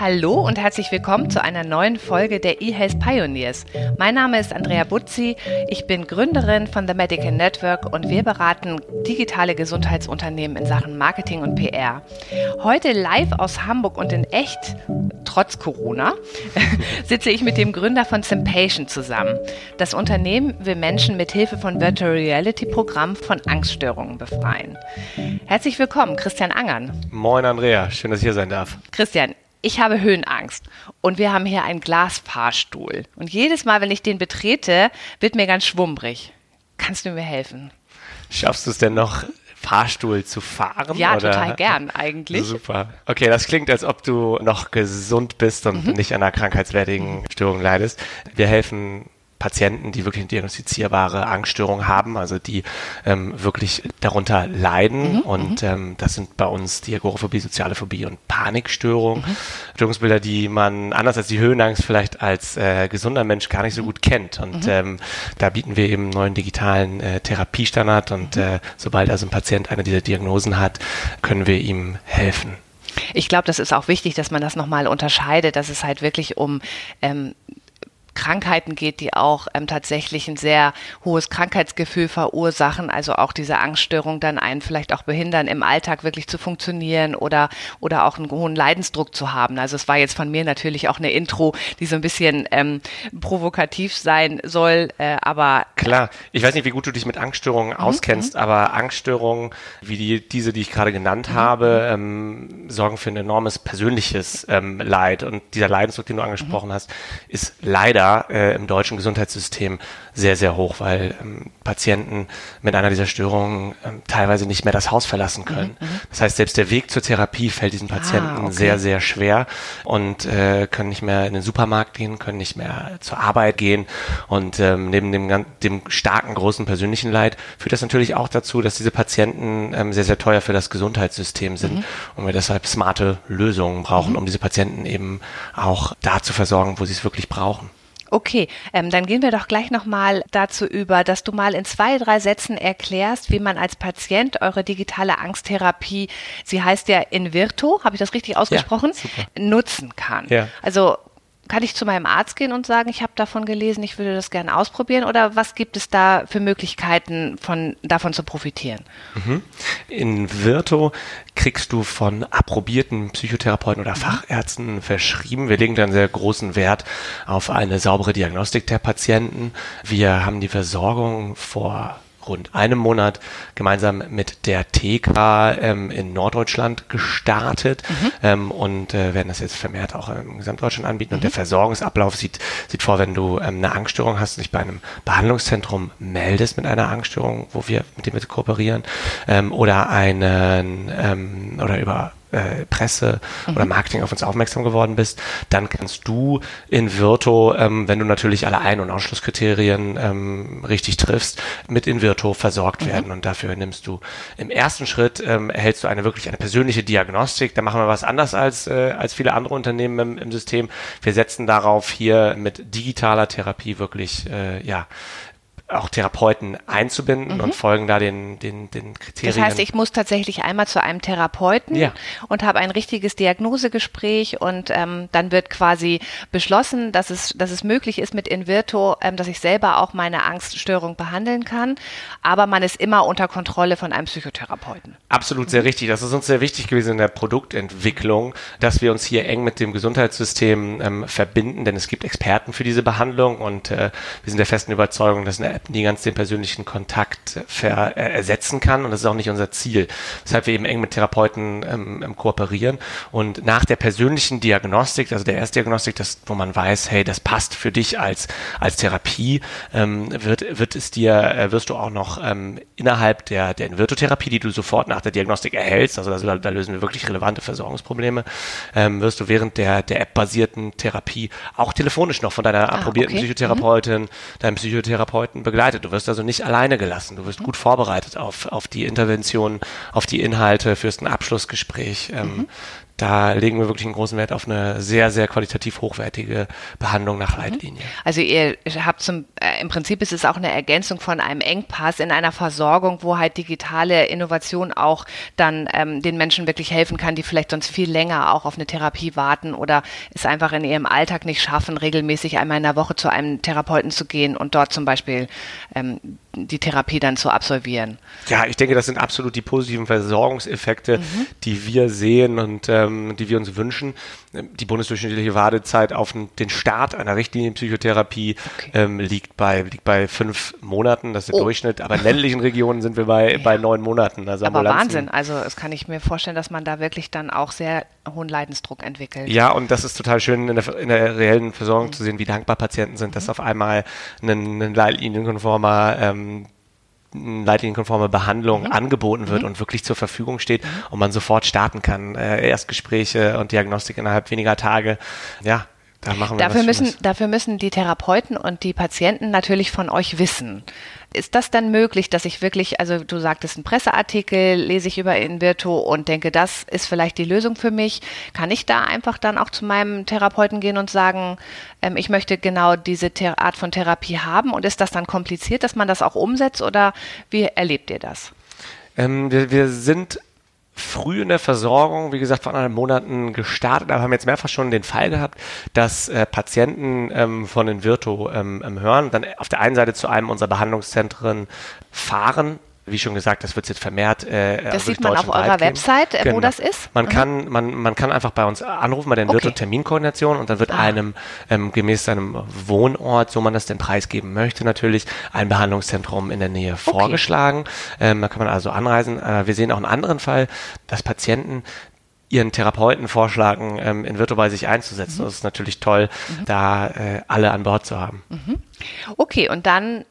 Hallo und herzlich willkommen zu einer neuen Folge der eHealth Pioneers. Mein Name ist Andrea Butzi, ich bin Gründerin von The Medical Network und wir beraten digitale Gesundheitsunternehmen in Sachen Marketing und PR. Heute live aus Hamburg und in echt, trotz Corona, sitze ich mit dem Gründer von Simpatient zusammen. Das Unternehmen will Menschen mit Hilfe von Virtual Reality Programmen von Angststörungen befreien. Herzlich willkommen, Christian Angern. Moin Andrea, schön, dass ich hier sein darf. Christian, ich habe Höhenangst und wir haben hier einen Glasfahrstuhl. Und jedes Mal, wenn ich den betrete, wird mir ganz schwummrig. Kannst du mir helfen? Schaffst du es denn noch, Fahrstuhl zu fahren? Ja, oder? total gern eigentlich. Super. Okay, das klingt, als ob du noch gesund bist und mhm. nicht an einer krankheitswertigen Störung leidest. Wir helfen Patienten, die wirklich eine diagnostizierbare Angststörung haben, also die ähm, wirklich darunter leiden. Mhm, und mhm. ähm, das sind bei uns die Agoraphobie, soziale Phobie und Panikstörung. Mhm. Störungsbilder, die man anders als die Höhenangst vielleicht als äh, gesunder Mensch gar nicht so gut kennt. Und mhm. ähm, da bieten wir eben einen neuen digitalen äh, Therapiestandard. Und mhm. äh, sobald also ein Patient eine dieser Diagnosen hat, können wir ihm helfen. Ich glaube, das ist auch wichtig, dass man das nochmal unterscheidet, dass es halt wirklich um ähm, Krankheiten geht, die auch ähm, tatsächlich ein sehr hohes Krankheitsgefühl verursachen, also auch diese Angststörung dann einen vielleicht auch behindern, im Alltag wirklich zu funktionieren oder, oder auch einen hohen Leidensdruck zu haben. Also es war jetzt von mir natürlich auch eine Intro, die so ein bisschen ähm, provokativ sein soll, äh, aber. Klar, ich weiß nicht, wie gut du dich mit Angststörungen mhm. auskennst, mhm. aber Angststörungen, wie die, diese, die ich gerade genannt mhm. habe, ähm, sorgen für ein enormes persönliches ähm, Leid. Und dieser Leidensdruck, den du angesprochen mhm. hast, ist leider äh, im deutschen Gesundheitssystem sehr, sehr hoch, weil ähm, Patienten mit einer dieser Störungen ähm, teilweise nicht mehr das Haus verlassen können. Mhm, mhm. das heißt, selbst der Weg zur Therapie fällt diesen Patienten ah, okay. sehr, sehr schwer und äh, können nicht mehr in den Supermarkt gehen, können nicht mehr zur Arbeit gehen. Und ähm, neben dem, dem starken, großen persönlichen Leid führt das natürlich auch dazu, dass diese Patienten ähm, sehr, sehr teuer für das Gesundheitssystem sind mhm. und wir deshalb smarte Lösungen brauchen, mhm. um diese Patienten eben auch da zu versorgen, wo sie es wirklich brauchen. Okay, ähm, dann gehen wir doch gleich nochmal dazu über, dass du mal in zwei, drei Sätzen erklärst, wie man als Patient eure digitale Angsttherapie, sie heißt ja Invirto, habe ich das richtig ausgesprochen, ja, nutzen kann. Ja. Also kann ich zu meinem Arzt gehen und sagen, ich habe davon gelesen, ich würde das gerne ausprobieren? Oder was gibt es da für Möglichkeiten, von, davon zu profitieren? Mhm. In Virto kriegst du von approbierten Psychotherapeuten oder mhm. Fachärzten verschrieben. Wir legen dann sehr großen Wert auf eine saubere Diagnostik der Patienten. Wir haben die Versorgung vor rund einem Monat gemeinsam mit der TK ähm, in Norddeutschland gestartet mhm. ähm, und äh, werden das jetzt vermehrt auch im Gesamtdeutschland anbieten. Mhm. Und der mhm. Versorgungsablauf sieht, sieht vor, wenn du ähm, eine Angststörung hast, dich bei einem Behandlungszentrum meldest mit einer Angststörung, wo wir mit dem wir kooperieren, ähm, oder einen ähm, oder über äh, Presse mhm. oder Marketing auf uns aufmerksam geworden bist, dann kannst du in Virto, ähm, wenn du natürlich alle Ein- und Ausschlusskriterien ähm, richtig triffst, mit in Virto versorgt mhm. werden. Und dafür nimmst du im ersten Schritt, ähm, erhältst du eine wirklich eine persönliche Diagnostik. Da machen wir was anders als, äh, als viele andere Unternehmen im, im System. Wir setzen darauf, hier mit digitaler Therapie wirklich, äh, ja, auch Therapeuten einzubinden mhm. und folgen da den, den, den Kriterien. Das heißt, ich muss tatsächlich einmal zu einem Therapeuten ja. und habe ein richtiges Diagnosegespräch und ähm, dann wird quasi beschlossen, dass es, dass es möglich ist mit Invirto, ähm, dass ich selber auch meine Angststörung behandeln kann, aber man ist immer unter Kontrolle von einem Psychotherapeuten. Absolut sehr richtig. Das ist uns sehr wichtig gewesen in der Produktentwicklung, dass wir uns hier eng mit dem Gesundheitssystem ähm, verbinden, denn es gibt Experten für diese Behandlung und äh, wir sind der festen Überzeugung, dass eine App nie ganz den persönlichen Kontakt ver, ersetzen kann und das ist auch nicht unser Ziel. Weshalb wir eben eng mit Therapeuten ähm, kooperieren und nach der persönlichen Diagnostik, also der Erstdiagnostik, das, wo man weiß, hey, das passt für dich als, als Therapie, ähm, wird, wird es dir, wirst du auch noch ähm, innerhalb der, der Invirtotherapie, die du sofort nach der Diagnostik erhältst, also da, da lösen wir wirklich relevante Versorgungsprobleme, ähm, wirst du während der, der App-basierten Therapie auch telefonisch noch von deiner ah, approbierten okay. Psychotherapeutin, mhm. deinem Psychotherapeuten begleitet. Du wirst also nicht alleine gelassen. Du wirst gut vorbereitet auf, auf die Intervention, auf die Inhalte, führst ein Abschlussgespräch. Ähm, mhm. Da legen wir wirklich einen großen Wert auf eine sehr, sehr qualitativ hochwertige Behandlung nach mhm. Leitlinie. Also ihr habt zum, äh, im Prinzip ist es auch eine Ergänzung von einem Engpass in einer Versorgung, wo halt digitale Innovation auch dann ähm, den Menschen wirklich helfen kann, die vielleicht sonst viel länger auch auf eine Therapie warten oder es einfach in ihrem Alltag nicht schaffen, regelmäßig einmal in der Woche zu einem Therapeuten zu gehen und dort zum Beispiel ähm, die Therapie dann zu absolvieren. Ja, ich denke, das sind absolut die positiven Versorgungseffekte, mhm. die wir sehen und ähm, die wir uns wünschen. Die bundesdurchschnittliche Wartezeit auf den Start einer Richtlinienpsychotherapie okay. ähm, liegt, bei, liegt bei fünf Monaten, das ist der oh. Durchschnitt, aber in ländlichen Regionen sind wir bei, ja. bei neun Monaten. Also aber Wahnsinn, also es kann ich mir vorstellen, dass man da wirklich dann auch sehr hohen Leidensdruck entwickelt. Ja, und das ist total schön in der, in der reellen Versorgung mhm. zu sehen, wie dankbar Patienten sind, dass mhm. auf einmal ein, ein leitlinienkonformer ähm, leitlinienkonforme Behandlung mhm. angeboten wird mhm. und wirklich zur Verfügung steht und man sofort starten kann. Äh, Erstgespräche und Diagnostik innerhalb weniger Tage. Ja, da machen wir dafür müssen, dafür müssen die Therapeuten und die Patienten natürlich von euch wissen. Ist das dann möglich, dass ich wirklich, also du sagtest einen Presseartikel, lese ich über Invirto und denke, das ist vielleicht die Lösung für mich. Kann ich da einfach dann auch zu meinem Therapeuten gehen und sagen, ähm, ich möchte genau diese Art von Therapie haben? Und ist das dann kompliziert, dass man das auch umsetzt oder wie erlebt ihr das? Ähm, wir, wir sind früh in der Versorgung, wie gesagt, vor anderthalb Monaten gestartet, aber haben jetzt mehrfach schon den Fall gehabt, dass äh, Patienten ähm, von den Virto ähm, ähm hören, dann auf der einen Seite zu einem unserer Behandlungszentren fahren, wie schon gesagt, das wird jetzt vermehrt. Äh, das also sieht man auf eurer Website, äh, genau. wo das ist. Man mhm. kann, man, man kann einfach bei uns anrufen bei der okay. Terminkoordination und dann wird ah. einem ähm, gemäß seinem Wohnort, so man das denn preisgeben möchte, natürlich ein Behandlungszentrum in der Nähe okay. vorgeschlagen. Ähm, da kann man also anreisen. Äh, wir sehen auch einen anderen Fall, dass Patienten ihren Therapeuten vorschlagen, ähm, in Virtual bei sich einzusetzen. Mhm. Das ist natürlich toll, mhm. da äh, alle an Bord zu haben. Mhm. Okay, und dann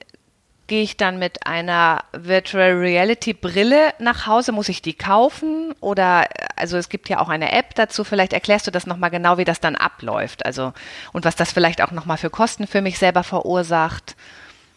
Gehe ich dann mit einer Virtual Reality Brille nach Hause? Muss ich die kaufen? Oder, also es gibt ja auch eine App dazu. Vielleicht erklärst du das nochmal genau, wie das dann abläuft. Also, und was das vielleicht auch nochmal für Kosten für mich selber verursacht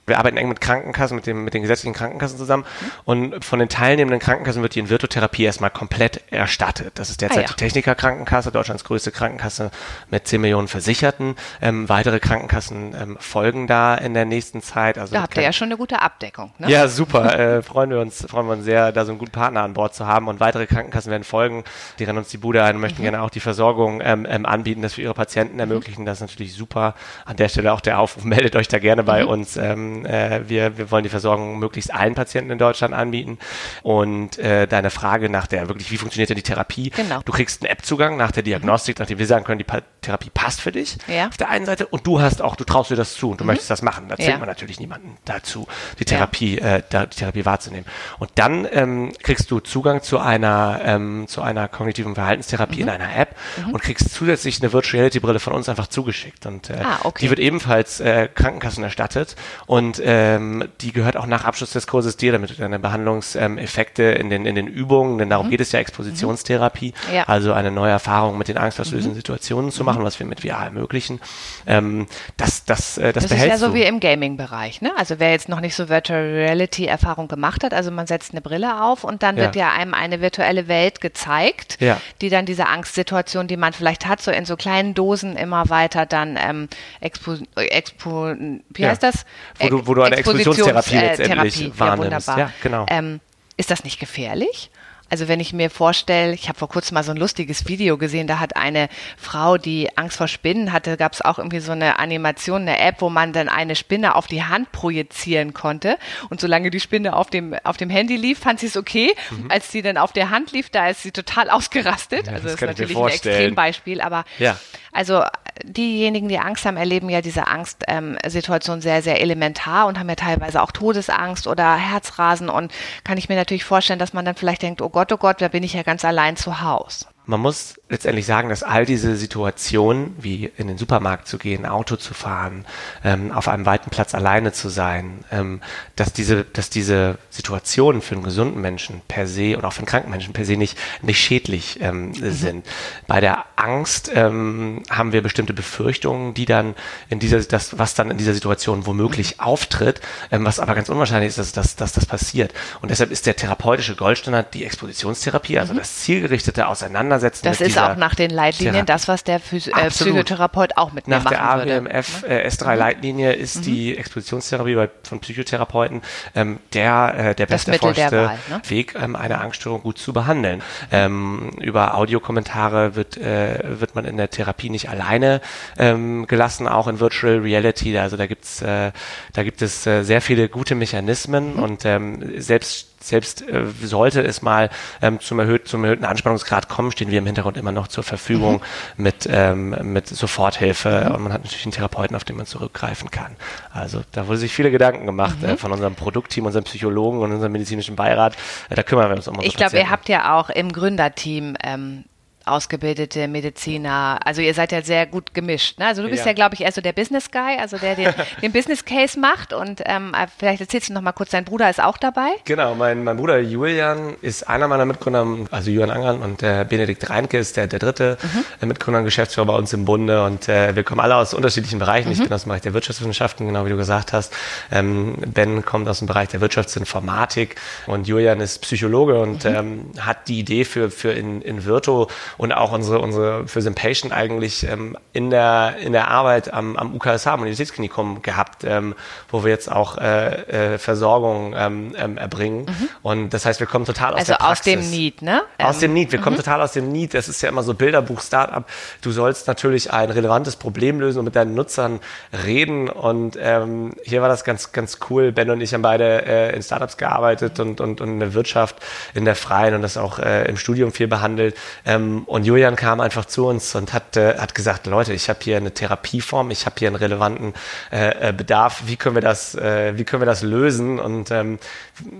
wir arbeiten eng mit Krankenkassen, mit, dem, mit den gesetzlichen Krankenkassen zusammen. Und von den teilnehmenden Krankenkassen wird die Invirtotherapie erstmal komplett erstattet. Das ist derzeit ah, ja. die Techniker-Krankenkasse, Deutschlands größte Krankenkasse mit 10 Millionen Versicherten. Ähm, weitere Krankenkassen ähm, folgen da in der nächsten Zeit. Also da habt ihr ja schon eine gute Abdeckung. Ne? Ja, super. äh, freuen wir uns, freuen wir uns sehr, da so einen guten Partner an Bord zu haben. Und weitere Krankenkassen werden folgen. Die rennen uns die Bude ein und möchten mhm. gerne auch die Versorgung ähm, ähm, anbieten, das für ihre Patienten mhm. ermöglichen. Das ist natürlich super. An der Stelle auch der Aufruf, meldet euch da gerne bei mhm. uns. Ähm, äh, wir, wir wollen die Versorgung möglichst allen Patienten in Deutschland anbieten. Und äh, deine Frage nach der wirklich, wie funktioniert denn die Therapie? Genau. Du kriegst einen App-Zugang nach der Diagnostik, mhm. nachdem wir sagen können, die pa Therapie passt für dich ja. auf der einen Seite und du hast auch, du traust dir das zu und du mhm. möchtest das machen. Da zwingt ja. man natürlich niemanden dazu, die Therapie, ja. äh, da, die Therapie wahrzunehmen. Und dann ähm, kriegst du Zugang zu einer, ähm, zu einer kognitiven Verhaltenstherapie mhm. in einer App mhm. und kriegst zusätzlich eine Virtual Reality Brille von uns einfach zugeschickt. Und äh, ah, okay. die wird ebenfalls äh, Krankenkassen erstattet und äh, ähm, die gehört auch nach Abschluss des Kurses dir, damit du deine Behandlungseffekte in, den, in den Übungen, denn darum mhm. geht es ja Expositionstherapie, mhm. ja. also eine neue Erfahrung mit den angstauslösenden mhm. Situationen zu machen, mhm. was wir mit VR ermöglichen. Ähm, das, das, äh, das, das ist ja so wie im Gaming-Bereich, ne? Also wer jetzt noch nicht so Virtual Reality-Erfahrung gemacht hat, also man setzt eine Brille auf und dann ja. wird ja einem eine virtuelle Welt gezeigt, ja. die dann diese Angstsituation, die man vielleicht hat, so in so kleinen Dosen immer weiter dann ähm, expo, expo wie heißt das? Wo du, wo du eine Expositionstherapie letztendlich äh, wahrnimmst. Ja, ja genau. Ähm, ist das nicht gefährlich? Also wenn ich mir vorstelle, ich habe vor kurzem mal so ein lustiges Video gesehen, da hat eine Frau, die Angst vor Spinnen hatte, gab es auch irgendwie so eine Animation, eine App, wo man dann eine Spinne auf die Hand projizieren konnte. Und solange die Spinne auf dem, auf dem Handy lief, fand sie es okay. Mhm. Als sie dann auf der Hand lief, da ist sie total ausgerastet. Ja, also das ist natürlich ein Extrembeispiel, aber ja. also diejenigen, die Angst haben, erleben ja diese Angstsituation ähm, sehr, sehr elementar und haben ja teilweise auch Todesangst oder Herzrasen. Und kann ich mir natürlich vorstellen, dass man dann vielleicht denkt, oh Gott, oh Gott, da bin ich ja ganz allein zu Hause. Man muss letztendlich sagen, dass all diese Situationen, wie in den Supermarkt zu gehen, Auto zu fahren, ähm, auf einem weiten Platz alleine zu sein, ähm, dass diese, dass diese Situationen für einen gesunden Menschen per se und auch für einen kranken Menschen per se nicht, nicht schädlich ähm, mhm. sind. Bei der Angst ähm, haben wir bestimmte Befürchtungen, die dann in dieser, das, was dann in dieser Situation womöglich auftritt, ähm, was aber ganz unwahrscheinlich ist, dass, dass, dass das passiert. Und deshalb ist der therapeutische Goldstandard die Expositionstherapie, also mhm. das zielgerichtete Auseinandersetzen auseinandersetzen. Das ist auch nach den Leitlinien Therapie. das, was der Phys äh, Psychotherapeut auch mit nach mir machen der AWMF äh, S3-Leitlinie ist mhm. die Expositionstherapie bei, von Psychotherapeuten ähm, der, äh, der beste erforschte ne? Weg, ähm, eine Angststörung gut zu behandeln. Ähm, über Audiokommentare wird, äh, wird man in der Therapie nicht alleine ähm, gelassen, auch in Virtual Reality. Also da gibt's, äh, da gibt es äh, sehr viele gute Mechanismen mhm. und ähm, selbst selbst äh, sollte es mal ähm, zum, erhöht, zum erhöhten Anspannungsgrad kommen, stehen wir im Hintergrund immer noch zur Verfügung mhm. mit, ähm, mit Soforthilfe mhm. und man hat natürlich einen Therapeuten, auf den man zurückgreifen kann. Also da wurde sich viele Gedanken gemacht mhm. äh, von unserem Produktteam, unserem Psychologen und unserem medizinischen Beirat. Äh, da kümmern wir uns um unsere Ich glaube, ihr habt ja auch im Gründerteam ähm, ausgebildete Mediziner. Also ihr seid ja sehr gut gemischt. Ne? Also du bist ja, ja glaube ich, eher so der Business Guy, also der den, den Business Case macht. Und ähm, äh, vielleicht erzählst du noch mal kurz, dein Bruder ist auch dabei. Genau, mein, mein Bruder Julian ist einer meiner Mitgründer, also Julian Angern und der Benedikt Reinke ist der, der dritte mhm. Mitgründer und Geschäftsführer bei uns im Bunde. Und äh, wir kommen alle aus unterschiedlichen Bereichen. Mhm. Ich bin aus dem Bereich der Wirtschaftswissenschaften, genau wie du gesagt hast. Ähm, ben kommt aus dem Bereich der Wirtschaftsinformatik und Julian ist Psychologe und mhm. ähm, hat die Idee für, für in, in Virto und auch unsere, unsere für Patient eigentlich ähm, in, der, in der Arbeit am, am UKSH, am Universitätsklinikum gehabt, ähm, wo wir jetzt auch äh, äh, Versorgung ähm, ähm, erbringen. Mhm. Und das heißt, wir kommen total aus also der Praxis. aus dem Need, ne? Aus dem Need. Wir mhm. kommen total aus dem Need. Das ist ja immer so Bilderbuch Startup. Du sollst natürlich ein relevantes Problem lösen und mit deinen Nutzern reden. Und ähm, hier war das ganz, ganz cool. Ben und ich haben beide äh, in Startups gearbeitet und, und, und in der Wirtschaft, in der Freien und das auch äh, im Studium viel behandelt. Ähm, und Julian kam einfach zu uns und hat, äh, hat gesagt, Leute, ich habe hier eine Therapieform, ich habe hier einen relevanten äh, äh, Bedarf, wie können wir das, äh, wie können wir das lösen? Und ähm,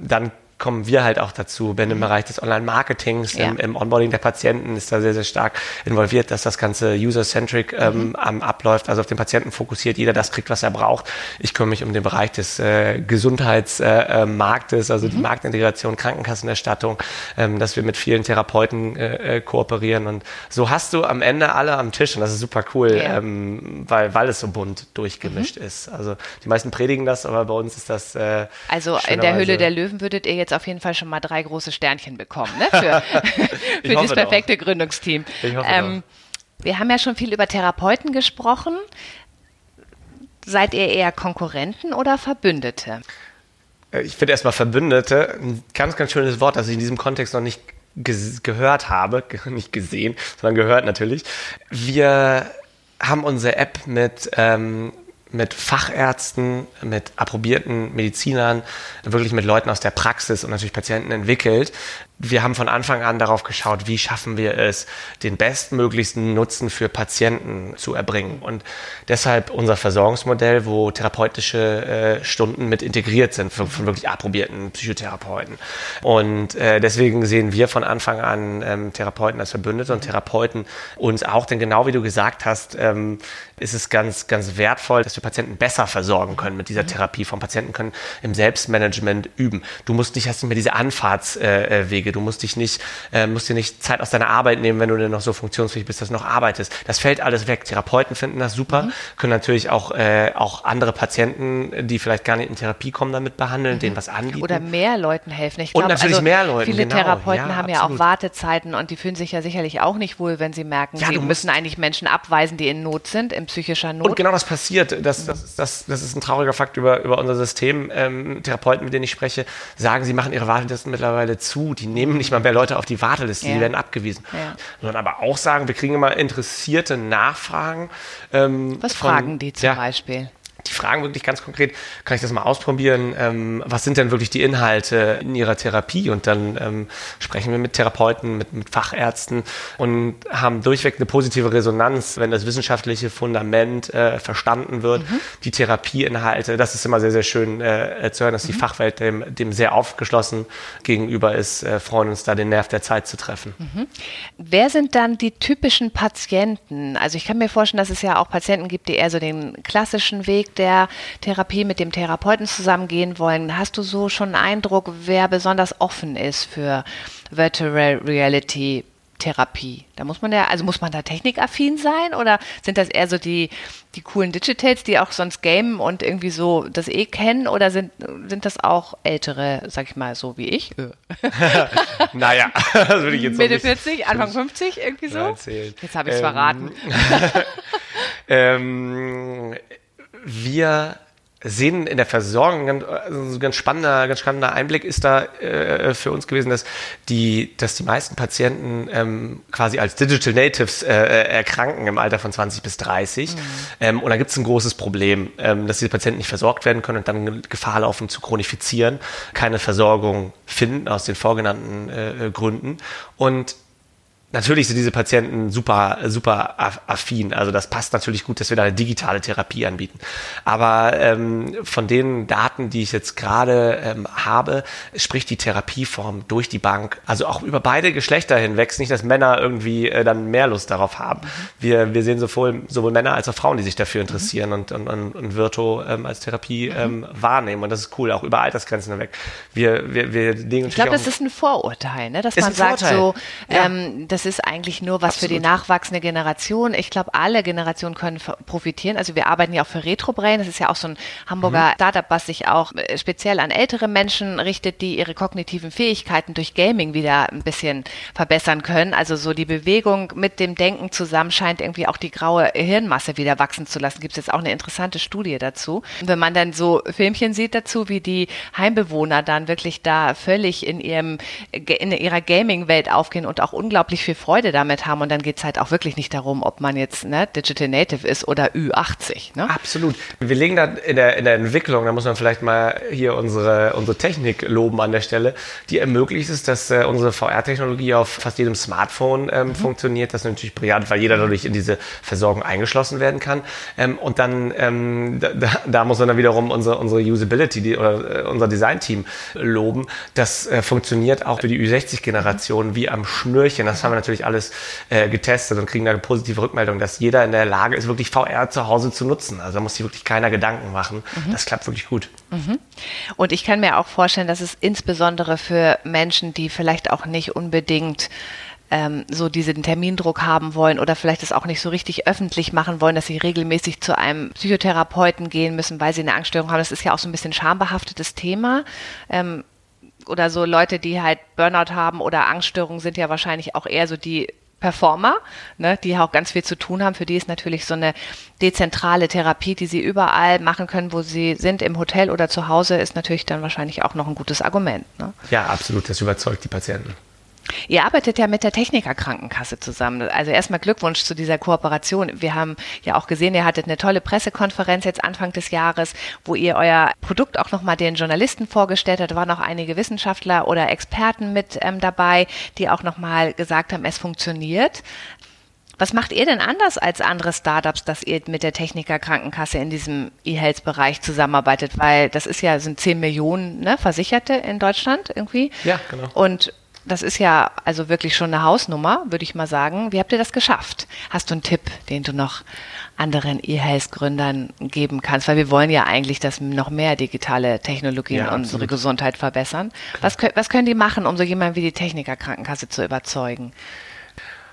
dann kommen wir halt auch dazu. Ben im mhm. Bereich des Online-Marketings, ja. im, im, Onboarding der Patienten ist da sehr, sehr stark involviert, dass das Ganze user-centric ähm, mhm. abläuft, also auf den Patienten fokussiert, jeder das kriegt, was er braucht. Ich kümmere mich um den Bereich des äh, Gesundheitsmarktes, äh, also mhm. die Marktintegration, Krankenkassenerstattung, ähm, dass wir mit vielen Therapeuten äh, äh, kooperieren und so hast du am Ende alle am Tisch und das ist super cool, ja. ähm, weil, weil es so bunt durchgemischt mhm. ist. Also die meisten predigen das, aber bei uns ist das äh, Also in der Höhle der Löwen würdet ihr jetzt jetzt auf jeden Fall schon mal drei große Sternchen bekommen ne? für, für das perfekte doch. Gründungsteam. Ich hoffe ähm, wir haben ja schon viel über Therapeuten gesprochen. Seid ihr eher Konkurrenten oder Verbündete? Äh, ich finde erstmal Verbündete ein ganz, ganz schönes Wort, das ich in diesem Kontext noch nicht gehört habe, nicht gesehen, sondern gehört natürlich. Wir haben unsere App mit ähm, mit Fachärzten, mit approbierten Medizinern, wirklich mit Leuten aus der Praxis und natürlich Patienten entwickelt, wir haben von Anfang an darauf geschaut, wie schaffen wir es, den bestmöglichsten Nutzen für Patienten zu erbringen. Und deshalb unser Versorgungsmodell, wo therapeutische äh, Stunden mit integriert sind von, von, wirklich approbierten Psychotherapeuten. Und äh, deswegen sehen wir von Anfang an ähm, Therapeuten als Verbündete und Therapeuten uns auch, denn genau wie du gesagt hast, ähm, ist es ganz, ganz wertvoll, dass wir Patienten besser versorgen können mit dieser Therapie. Von Patienten können im Selbstmanagement üben. Du musst nicht, hast nicht mehr diese Anfahrtswege. Äh, Du musst dich nicht, äh, musst dir nicht Zeit aus deiner Arbeit nehmen, wenn du denn noch so funktionsfähig bist, dass du noch arbeitest. Das fällt alles weg. Therapeuten finden das super, mhm. können natürlich auch, äh, auch andere Patienten, die vielleicht gar nicht in Therapie kommen, damit behandeln, mhm. denen was anbieten. Oder mehr Leuten helfen. Ich glaub, und natürlich also mehr Leuten. Viele genau. Therapeuten ja, haben absolut. ja auch Wartezeiten und die fühlen sich ja sicherlich auch nicht wohl, wenn sie merken, ja, sie müssen eigentlich Menschen abweisen, die in Not sind, in psychischer Not. Und genau das passiert. Das, das, das, das ist ein trauriger Fakt über, über unser System. Ähm, Therapeuten, mit denen ich spreche, sagen, sie machen ihre Wartelisten mittlerweile zu. Die nehmen nicht mal mehr Leute auf die Warteliste, ja. die werden abgewiesen. Ja. Sondern aber auch sagen, wir kriegen immer interessierte Nachfragen. Ähm, Was von, fragen die zum Beispiel? Die fragen wirklich ganz konkret, kann ich das mal ausprobieren? Ähm, was sind denn wirklich die Inhalte in ihrer Therapie? Und dann ähm, sprechen wir mit Therapeuten, mit, mit, Fachärzten und haben durchweg eine positive Resonanz, wenn das wissenschaftliche Fundament äh, verstanden wird, mhm. die Therapieinhalte. Das ist immer sehr, sehr schön äh, zu hören, dass mhm. die Fachwelt dem, dem, sehr aufgeschlossen gegenüber ist, äh, freuen uns da den Nerv der Zeit zu treffen. Mhm. Wer sind dann die typischen Patienten? Also ich kann mir vorstellen, dass es ja auch Patienten gibt, die eher so den klassischen Weg der Therapie mit dem Therapeuten zusammengehen wollen, hast du so schon einen Eindruck, wer besonders offen ist für Virtual Reality Therapie? Da muss man ja, also muss man da technikaffin sein oder sind das eher so die, die coolen Digitals, die auch sonst gamen und irgendwie so das eh kennen oder sind, sind das auch ältere, sag ich mal, so wie ich? naja, das würde ich jetzt Mitte 40, Anfang 50 irgendwie so? Erzählen. Jetzt habe ich es ähm, verraten. ähm, wir sehen in der Versorgung, ganz, also ganz spannender, ganz spannender Einblick ist da äh, für uns gewesen, dass die, dass die meisten Patienten ähm, quasi als Digital Natives äh, äh erkranken im Alter von 20 bis 30. Mhm. Ähm, und da gibt es ein großes Problem, ähm, dass diese Patienten nicht versorgt werden können und dann Gefahr laufen zu chronifizieren, keine Versorgung finden aus den vorgenannten äh Gründen. Und Natürlich sind diese Patienten super, super affin. Also das passt natürlich gut, dass wir da eine digitale Therapie anbieten. Aber ähm, von den Daten, die ich jetzt gerade ähm, habe, spricht die Therapieform durch die Bank, also auch über beide Geschlechter hinweg. Nicht, dass Männer irgendwie äh, dann mehr Lust darauf haben. Wir, wir sehen sowohl, sowohl Männer als auch Frauen, die sich dafür interessieren und, und, und, und Virto ähm, als Therapie ähm, wahrnehmen. Und das ist cool, auch über Altersgrenzen hinweg. Wir, wir, wir legen ich glaube, das ist ein Vorurteil, ne? dass man sagt Vorteil. so, ja. ähm, das ist eigentlich nur was Absolut. für die nachwachsende Generation. Ich glaube, alle Generationen können profitieren. Also wir arbeiten ja auch für RetroBrain. Das ist ja auch so ein Hamburger mhm. Startup, was sich auch äh, speziell an ältere Menschen richtet, die ihre kognitiven Fähigkeiten durch Gaming wieder ein bisschen verbessern können. Also so die Bewegung mit dem Denken zusammen scheint irgendwie auch die graue Hirnmasse wieder wachsen zu lassen. Gibt es jetzt auch eine interessante Studie dazu. Und wenn man dann so Filmchen sieht dazu, wie die Heimbewohner dann wirklich da völlig in ihrem in ihrer Gaming-Welt aufgehen und auch unglaublich viel Freude damit haben. Und dann geht es halt auch wirklich nicht darum, ob man jetzt ne, Digital Native ist oder Ü80. Ne? Absolut. Wir legen da in der, in der Entwicklung, da muss man vielleicht mal hier unsere, unsere Technik loben an der Stelle, die ermöglicht es, dass äh, unsere VR-Technologie auf fast jedem Smartphone ähm, mhm. funktioniert. Das ist natürlich brillant, weil jeder dadurch in diese Versorgung eingeschlossen werden kann. Ähm, und dann, ähm, da, da, muss man dann wiederum unsere, unsere Usability die, oder äh, unser Design-Team loben. Das äh, funktioniert auch für die Ü60-Generation wie am Schnürchen. Das haben wir natürlich alles äh, getestet und kriegen da eine positive Rückmeldung, dass jeder in der Lage ist, wirklich VR zu Hause zu nutzen. Also da muss sich wirklich keiner Gedanken machen. Mhm. Das klappt wirklich gut. Mhm. Und ich kann mir auch vorstellen, dass es insbesondere für Menschen, die vielleicht auch nicht unbedingt ähm, so diesen Termindruck haben wollen oder vielleicht es auch nicht so richtig öffentlich machen wollen, dass sie regelmäßig zu einem Psychotherapeuten gehen müssen, weil sie eine Angststörung haben. Das ist ja auch so ein bisschen schambehaftetes Thema. Ähm, oder so Leute, die halt Burnout haben oder Angststörungen sind ja wahrscheinlich auch eher so die Performer, ne, die auch ganz viel zu tun haben. Für die ist natürlich so eine dezentrale Therapie, die sie überall machen können, wo sie sind, im Hotel oder zu Hause, ist natürlich dann wahrscheinlich auch noch ein gutes Argument. Ne? Ja, absolut. Das überzeugt die Patienten. Ihr arbeitet ja mit der Techniker Krankenkasse zusammen. Also erstmal Glückwunsch zu dieser Kooperation. Wir haben ja auch gesehen, ihr hattet eine tolle Pressekonferenz jetzt Anfang des Jahres, wo ihr euer Produkt auch nochmal den Journalisten vorgestellt habt. Da waren auch einige Wissenschaftler oder Experten mit ähm, dabei, die auch nochmal gesagt haben, es funktioniert. Was macht ihr denn anders als andere Startups, dass ihr mit der Techniker Krankenkasse in diesem E-Health-Bereich zusammenarbeitet? Weil das ist ja, sind 10 Millionen ne, Versicherte in Deutschland irgendwie. Ja, genau. Und das ist ja also wirklich schon eine Hausnummer, würde ich mal sagen. Wie habt ihr das geschafft? Hast du einen Tipp, den du noch anderen E-Health-Gründern geben kannst? Weil wir wollen ja eigentlich, dass noch mehr digitale Technologien ja, unsere Gesundheit verbessern. Was, was können die machen, um so jemanden wie die Techniker Krankenkasse zu überzeugen?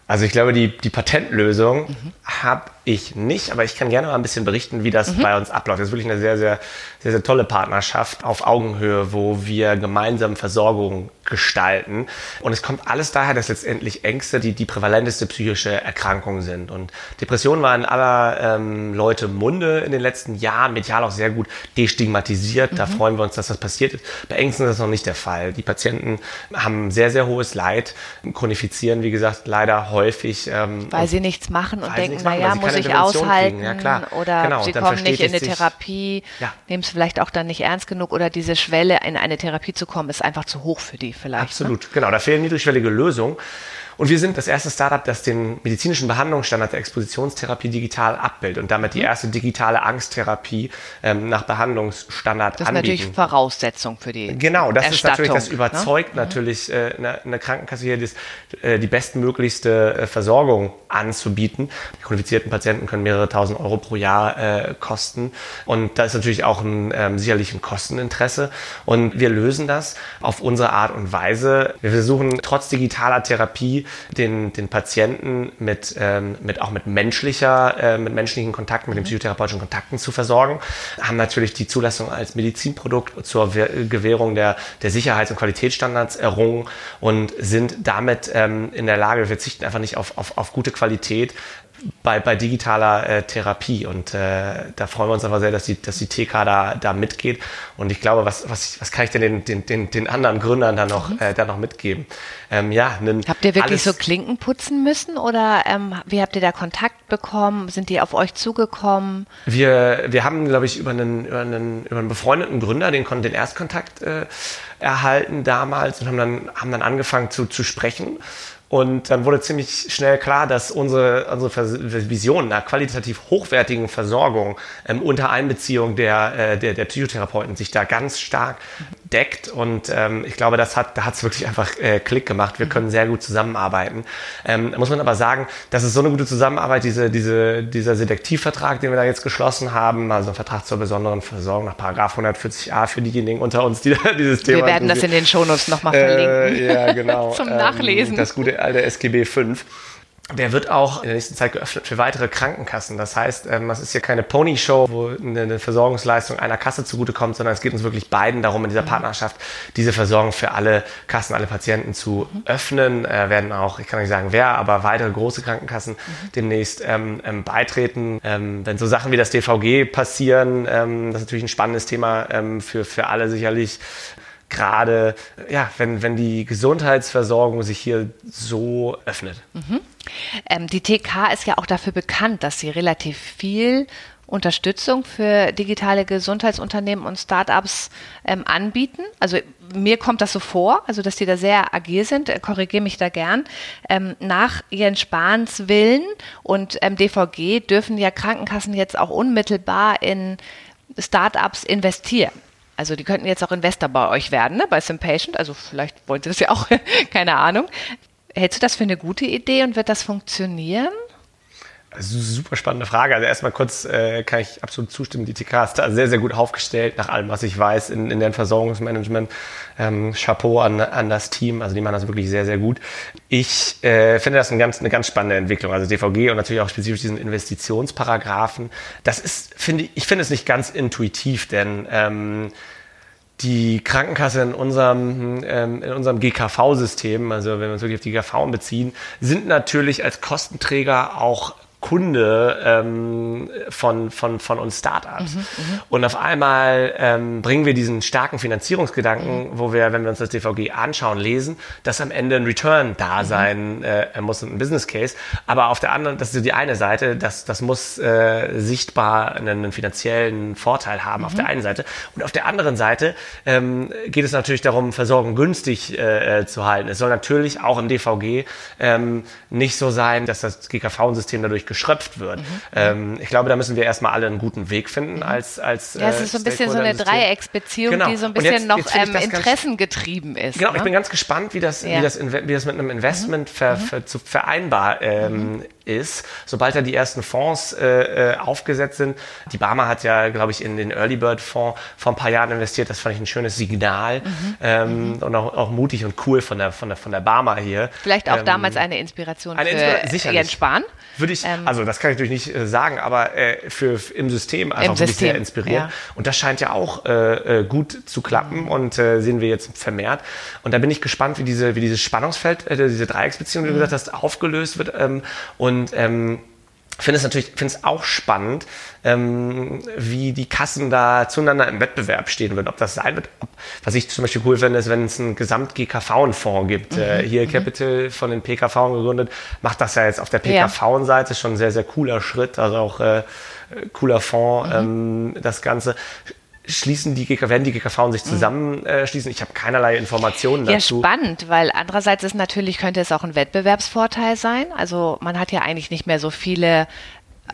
Also ich glaube, die, die Patentlösung mhm. habe ich nicht, aber ich kann gerne mal ein bisschen berichten, wie das mhm. bei uns abläuft. Das ist wirklich eine sehr, sehr, sehr, sehr tolle Partnerschaft auf Augenhöhe, wo wir gemeinsam Versorgung gestalten. Und es kommt alles daher, dass letztendlich Ängste die, die prävalenteste psychische Erkrankung sind. Und Depressionen waren aller ähm, Leute Munde in den letzten Jahren, medial auch sehr gut destigmatisiert. Mhm. Da freuen wir uns, dass das passiert ist. Bei Ängsten ist das noch nicht der Fall. Die Patienten haben sehr, sehr hohes Leid, chronifizieren, wie gesagt, leider häufig. Ähm, weil sie nichts machen und denken, naja, muss ich aushalten ja, klar. oder genau, sie kommen nicht in eine Therapie, ja. nehmen es vielleicht auch dann nicht ernst genug oder diese Schwelle in eine Therapie zu kommen, ist einfach zu hoch für die vielleicht. Ne? Absolut, ne? genau, da fehlen niedrigschwellige Lösungen. Und wir sind das erste Startup, das den medizinischen Behandlungsstandard der Expositionstherapie digital abbildet und damit die mhm. erste digitale Angsttherapie ähm, nach Behandlungsstandard das anbieten. Das ist natürlich Voraussetzung für die Genau, das ist natürlich, das überzeugt ne? natürlich äh, eine, eine, Krankenkasse hier, das, äh, die bestmöglichste äh, Versorgung anzubieten. Die qualifizierten Patienten können mehrere tausend Euro pro Jahr äh, kosten und da ist natürlich auch ein ähm, sicherlich ein Kosteninteresse und wir lösen das auf unsere Art und Weise. Wir versuchen trotz digitaler Therapie den, den Patienten mit, ähm, mit auch mit menschlicher, äh, mit menschlichen Kontakten, mit den psychotherapeutischen Kontakten zu versorgen, haben natürlich die Zulassung als Medizinprodukt zur Gewährung der, der Sicherheits- und Qualitätsstandards errungen und sind damit ähm, in der Lage, wir verzichten einfach nicht auf, auf, auf gute Qualität, bei, bei digitaler äh, Therapie. Und äh, da freuen wir uns einfach sehr, dass die, dass die TK da, da mitgeht. Und ich glaube, was, was, was kann ich denn den, den, den, den anderen Gründern da noch, mhm. äh, da noch mitgeben? Ähm, ja, habt ihr wirklich so Klinken putzen müssen oder ähm, wie habt ihr da Kontakt bekommen? Sind die auf euch zugekommen? Wir, wir haben, glaube ich, über einen, über, einen, über einen befreundeten Gründer den, den Erstkontakt äh, erhalten damals und haben dann, haben dann angefangen zu, zu sprechen. Und dann wurde ziemlich schnell klar, dass unsere, unsere Vision einer qualitativ hochwertigen Versorgung ähm, unter Einbeziehung der, äh, der, der Psychotherapeuten sich da ganz stark deckt. Und ähm, ich glaube, das hat, da hat es wirklich einfach äh, Klick gemacht. Wir können sehr gut zusammenarbeiten. Ähm, da muss man aber sagen, das ist so eine gute Zusammenarbeit, diese, diese, dieser Selektivvertrag, den wir da jetzt geschlossen haben, also ein Vertrag zur besonderen Versorgung nach Paragraph 140a für diejenigen unter uns, die dieses Thema. Wir werden das in den Shownotes nochmal verlinken. Äh, ja, genau. Zum Nachlesen. Ähm, das gute alte SGB 5 der wird auch in der nächsten Zeit geöffnet für weitere Krankenkassen. Das heißt, ähm, das ist hier keine Pony-Show, wo eine Versorgungsleistung einer Kasse zugutekommt, sondern es geht uns wirklich beiden darum, in dieser mhm. Partnerschaft diese Versorgung für alle Kassen, alle Patienten zu mhm. öffnen. Äh, werden auch, ich kann nicht sagen wer, aber weitere große Krankenkassen mhm. demnächst ähm, ähm, beitreten. Ähm, wenn so Sachen wie das DVG passieren, ähm, das ist natürlich ein spannendes Thema ähm, für, für alle sicherlich gerade, ja, wenn, wenn die Gesundheitsversorgung sich hier so öffnet. Mhm. Ähm, die TK ist ja auch dafür bekannt, dass sie relativ viel Unterstützung für digitale Gesundheitsunternehmen und Startups ähm, anbieten. Also mir kommt das so vor, also dass die da sehr agil sind, äh, korrigiere mich da gern. Ähm, nach ihren Spahns Willen und ähm, DVG dürfen ja Krankenkassen jetzt auch unmittelbar in Startups investieren. Also die könnten jetzt auch Investor bei euch werden, ne? bei SimPatient. Also vielleicht wollen sie das ja auch, keine Ahnung. Hältst du das für eine gute Idee und wird das funktionieren? Also super spannende Frage. Also erstmal kurz äh, kann ich absolut zustimmen. Die TK ist da sehr, sehr gut aufgestellt, nach allem, was ich weiß, in, in deren Versorgungsmanagement. Ähm, Chapeau an, an das Team. Also die machen das wirklich sehr, sehr gut. Ich äh, finde das eine ganz, eine ganz spannende Entwicklung. Also DVG und natürlich auch spezifisch diesen Investitionsparagraphen. Das ist, finde ich, ich finde es nicht ganz intuitiv, denn ähm, die Krankenkasse in unserem, ähm, in unserem GKV-System, also wenn wir uns wirklich auf die GKV beziehen, sind natürlich als Kostenträger auch Kunde ähm, von, von, von uns Startups. Mhm, mhm, und auf einmal ähm, bringen wir diesen starken Finanzierungsgedanken, mhm. wo wir, wenn wir uns das DVG anschauen, lesen, dass am Ende ein Return da mhm. sein äh, muss, ein Business Case. Aber auf der anderen, das ist die eine Seite, das, das muss äh, sichtbar einen, einen finanziellen Vorteil haben auf der mhm. einen Seite. Und auf der anderen Seite ähm, geht es natürlich darum, Versorgung günstig äh, äh zu halten. Es soll natürlich auch im DVG ähm, nicht so sein, dass das GKV-System dadurch geschröpft wird. Mhm. Ähm, ich glaube, da müssen wir erstmal alle einen guten Weg finden als als Ja, es ist so ein bisschen so eine Dreiecksbeziehung, genau. die so ein bisschen jetzt, noch jetzt ähm, interessengetrieben ist. Genau, ne? ich bin ganz gespannt, wie das, ja. wie das, wie das mit einem Investment mhm. ver, mhm. ver, zu vereinbar ähm, mhm. Ist, sobald da die ersten Fonds äh, äh, aufgesetzt sind. Die Barmer hat ja, glaube ich, in den Early Bird Fonds vor ein paar Jahren investiert. Das fand ich ein schönes Signal mhm. ähm, mhm. und auch, auch, mutig und cool von der, von der, von der Barmer hier. Vielleicht auch ähm, damals eine Inspiration eine für Inspira Jens Spahn. Würde ich, ähm, also das kann ich natürlich nicht äh, sagen, aber äh, für, im System einfach im System, sehr inspiriert. Ja. Und das scheint ja auch äh, äh, gut zu klappen mhm. und sehen wir jetzt vermehrt. Und da bin ich gespannt, wie diese, wie dieses Spannungsfeld, diese Dreiecksbeziehung, wie du mhm. gesagt hast, aufgelöst wird. Ähm, und ähm, finde es natürlich finde es auch spannend, ähm, wie die Kassen da zueinander im Wettbewerb stehen wird. Ob das sein wird, ob, was ich zum Beispiel cool finde, ist, wenn es einen Gesamt-GKV-Fonds gibt. Mhm. Äh, hier mhm. Capital von den PKV gegründet, macht das ja jetzt auf der PKV-Seite schon ein sehr, sehr cooler Schritt, also auch äh, cooler Fonds, mhm. ähm, das Ganze schließen die GK, werden die GKV sich mhm. zusammenschließen? Äh, ich habe keinerlei Informationen dazu. Ja, spannend, weil andererseits ist natürlich, könnte es auch ein Wettbewerbsvorteil sein. Also man hat ja eigentlich nicht mehr so viele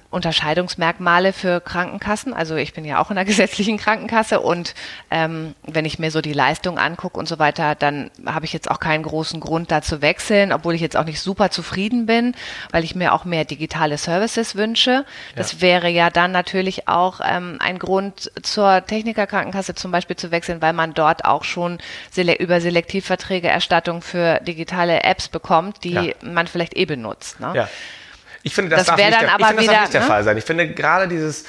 Unterscheidungsmerkmale für Krankenkassen. Also ich bin ja auch in der gesetzlichen Krankenkasse und ähm, wenn ich mir so die Leistung angucke und so weiter, dann habe ich jetzt auch keinen großen Grund da zu wechseln, obwohl ich jetzt auch nicht super zufrieden bin, weil ich mir auch mehr digitale Services wünsche. Das ja. wäre ja dann natürlich auch ähm, ein Grund zur Technikerkrankenkasse zum Beispiel zu wechseln, weil man dort auch schon sele über Selektivverträge Erstattung für digitale Apps bekommt, die ja. man vielleicht eh benutzt. Ne? Ja. Ich finde, das, das darf, nicht, der, ich finde, das wieder, darf nicht der ne? Fall sein. Ich finde gerade dieses,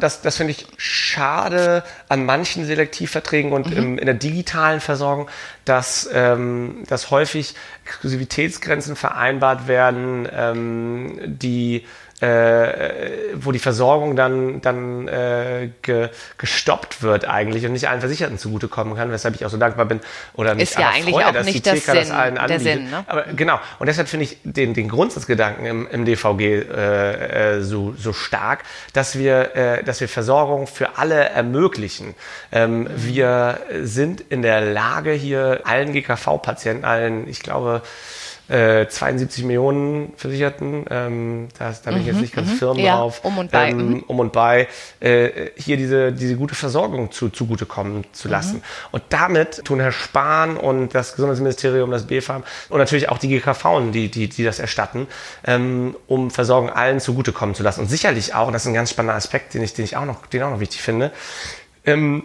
das, das finde ich schade an manchen Selektivverträgen und mhm. im, in der digitalen Versorgung, dass, ähm, dass häufig Exklusivitätsgrenzen vereinbart werden, ähm, die äh, wo die Versorgung dann, dann äh, ge, gestoppt wird eigentlich und nicht allen Versicherten zugutekommen kann, weshalb ich auch so dankbar bin oder mich ist ja eigentlich freue, auch dass nicht die TK das, Sinn, allen anbietet. Sinn, ne? Aber genau, und deshalb finde ich den, den Grundsatzgedanken im, im DVG äh, äh, so, so stark, dass wir, äh, dass wir Versorgung für alle ermöglichen. Ähm. Wir sind in der Lage, hier allen GKV-Patienten, allen, ich glaube, äh, 72 Millionen Versicherten, ähm, da, da bin ich jetzt mhm, nicht ganz mhm. firm ja, drauf, um und bei, ähm, mhm. um und bei äh, hier diese, diese gute Versorgung zu, zugutekommen zu lassen. Mhm. Und damit tun Herr Spahn und das Gesundheitsministerium, das BfArM und natürlich auch die GKV, die, die, die das erstatten, ähm, um Versorgung allen zugutekommen zu lassen. Und sicherlich auch, das ist ein ganz spannender Aspekt, den ich, den ich auch noch, den auch noch wichtig finde, ähm,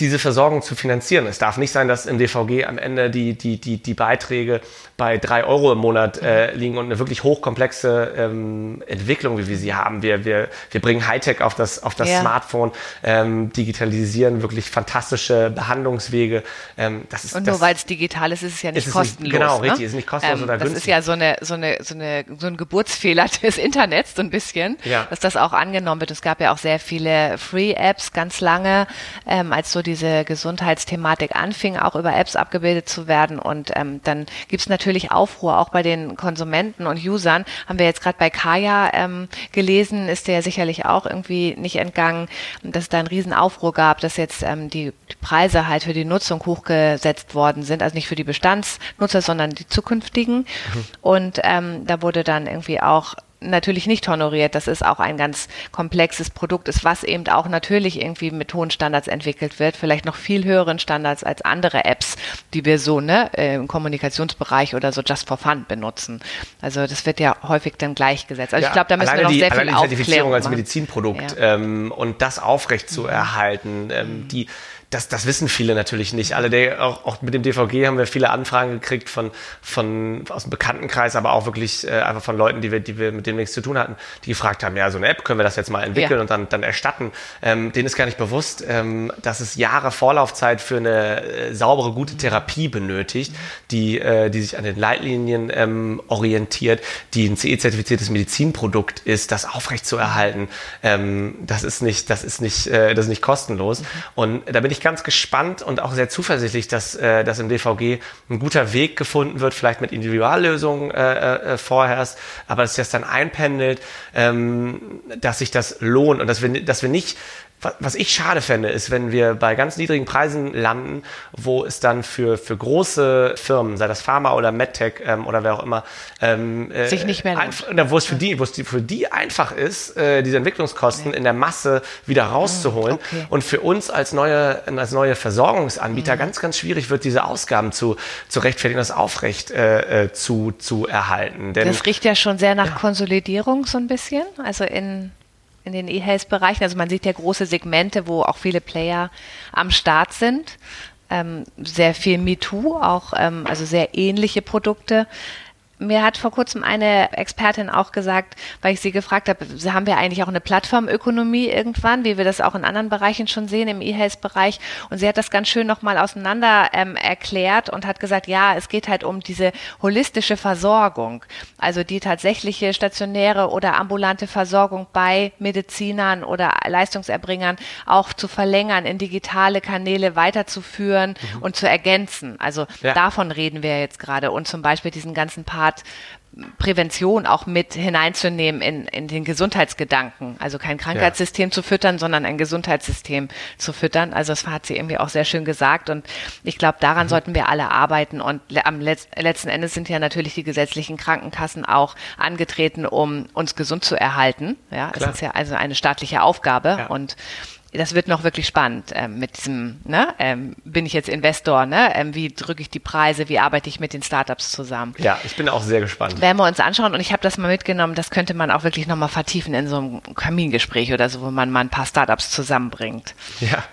diese Versorgung zu finanzieren. Es darf nicht sein, dass im DVG am Ende die, die, die, die Beiträge bei drei Euro im Monat äh, liegen und eine wirklich hochkomplexe ähm, Entwicklung, wie wir sie haben. Wir, wir, wir bringen Hightech auf das, auf das ja. Smartphone, ähm, digitalisieren wirklich fantastische Behandlungswege. Ähm, das ist, und nur weil es digital ist, ist es ja nicht ist kostenlos. Nicht, genau, ne? richtig, ist nicht kostenlos ähm, oder das günstig. Das ist ja so, eine, so, eine, so, eine, so ein Geburtsfehler des Internets, so ein bisschen, ja. dass das auch angenommen wird. Es gab ja auch sehr viele Free-Apps ganz lange, ähm, als so diese Gesundheitsthematik anfing, auch über Apps abgebildet zu werden. Und ähm, dann gibt es natürlich Aufruhr auch bei den Konsumenten und Usern. Haben wir jetzt gerade bei Kaya ähm, gelesen, ist der sicherlich auch irgendwie nicht entgangen, dass es da einen riesen Aufruhr gab, dass jetzt ähm, die, die Preise halt für die Nutzung hochgesetzt worden sind. Also nicht für die Bestandsnutzer, sondern die zukünftigen. Mhm. Und ähm, da wurde dann irgendwie auch natürlich nicht honoriert. Das ist auch ein ganz komplexes Produkt ist, was eben auch natürlich irgendwie mit hohen Standards entwickelt wird, vielleicht noch viel höheren Standards als andere Apps, die wir so ne, im Kommunikationsbereich oder so just for fun benutzen. Also das wird ja häufig dann gleichgesetzt. Also ja, ich glaube, da müssen wir noch die, sehr viel die Zertifizierung als Medizinprodukt ja. ähm, und das aufrecht zu erhalten, ähm, mhm. die das, das wissen viele natürlich nicht. Alle, der, auch, auch mit dem DVG haben wir viele Anfragen gekriegt von, von aus dem Bekanntenkreis, aber auch wirklich äh, einfach von Leuten, die wir, die wir mit dem nichts zu tun hatten, die gefragt haben, ja, so eine App können wir das jetzt mal entwickeln ja. und dann, dann erstatten. Ähm, denen ist gar nicht bewusst, ähm, dass es Jahre Vorlaufzeit für eine äh, saubere, gute Therapie benötigt, die, äh, die sich an den Leitlinien ähm, orientiert, die ein CE-zertifiziertes Medizinprodukt ist, das aufrechtzuerhalten. Ähm, das ist nicht, das ist nicht, äh, das ist nicht kostenlos. Mhm. Und da bin ich ganz gespannt und auch sehr zuversichtlich, dass, äh, dass im DVG ein guter Weg gefunden wird, vielleicht mit Individuallösungen äh, äh, vorherrscht, aber dass sich das dann einpendelt, ähm, dass sich das lohnt und dass wir, dass wir nicht was ich schade fände, ist, wenn wir bei ganz niedrigen Preisen landen, wo es dann für, für große Firmen, sei das Pharma oder MedTech ähm, oder wer auch immer, ähm, äh, sich nicht mehr lohnt. wo es für die, wo es die, für die einfach ist, äh, diese Entwicklungskosten nee. in der Masse wieder rauszuholen okay. und für uns als neue, als neue Versorgungsanbieter mm. ganz, ganz schwierig wird, diese Ausgaben zu, zu rechtfertigen, das aufrecht äh, äh, zu, zu erhalten. Denn, das riecht ja schon sehr nach ja. Konsolidierung so ein bisschen, also in in den E-Health-Bereichen. Also man sieht ja große Segmente, wo auch viele Player am Start sind. Ähm, sehr viel MeToo, auch ähm, also sehr ähnliche Produkte. Mir hat vor kurzem eine Expertin auch gesagt, weil ich sie gefragt habe, haben wir eigentlich auch eine Plattformökonomie irgendwann, wie wir das auch in anderen Bereichen schon sehen, im E-Health-Bereich. Und sie hat das ganz schön nochmal auseinander ähm, erklärt und hat gesagt, ja, es geht halt um diese holistische Versorgung, also die tatsächliche stationäre oder ambulante Versorgung bei Medizinern oder Leistungserbringern auch zu verlängern, in digitale Kanäle weiterzuführen mhm. und zu ergänzen. Also ja. davon reden wir jetzt gerade und zum Beispiel diesen ganzen Part Part Prävention auch mit hineinzunehmen in, in den Gesundheitsgedanken. Also kein Krankheitssystem ja. zu füttern, sondern ein Gesundheitssystem zu füttern. Also das hat sie irgendwie auch sehr schön gesagt. Und ich glaube, daran mhm. sollten wir alle arbeiten. Und am Letz letzten Endes sind ja natürlich die gesetzlichen Krankenkassen auch angetreten, um uns gesund zu erhalten. Ja, Klar. es ist ja also eine staatliche Aufgabe. Ja. Und das wird noch wirklich spannend ähm, mit diesem, ne, ähm, bin ich jetzt Investor, ne, ähm, wie drücke ich die Preise, wie arbeite ich mit den Startups zusammen. Ja, ich bin auch sehr gespannt. Werden wir uns anschauen und ich habe das mal mitgenommen, das könnte man auch wirklich nochmal vertiefen in so einem Kamingespräch oder so, wo man mal ein paar Startups zusammenbringt. Ja.